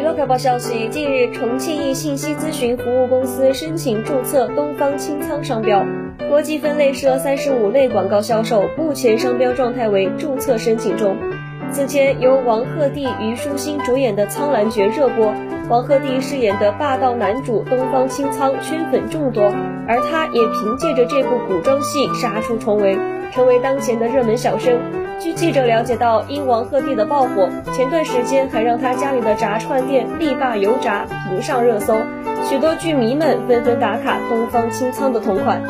娱乐快报消息，近日，重庆一信息咨询服务公司申请注册东方清仓商标，国际分类设三十五类广告销售，目前商标状态为注册申请中。此前，由王鹤棣、虞书欣主演的《苍兰诀》热播，王鹤棣饰演的霸道男主东方青苍圈粉众多，而他也凭借着这部古装戏杀出重围，成为当前的热门小生。据记者了解到，因王鹤棣的爆火，前段时间还让他家里的炸串店力霸油炸评上热搜，许多剧迷们纷纷打卡东方青苍的同款。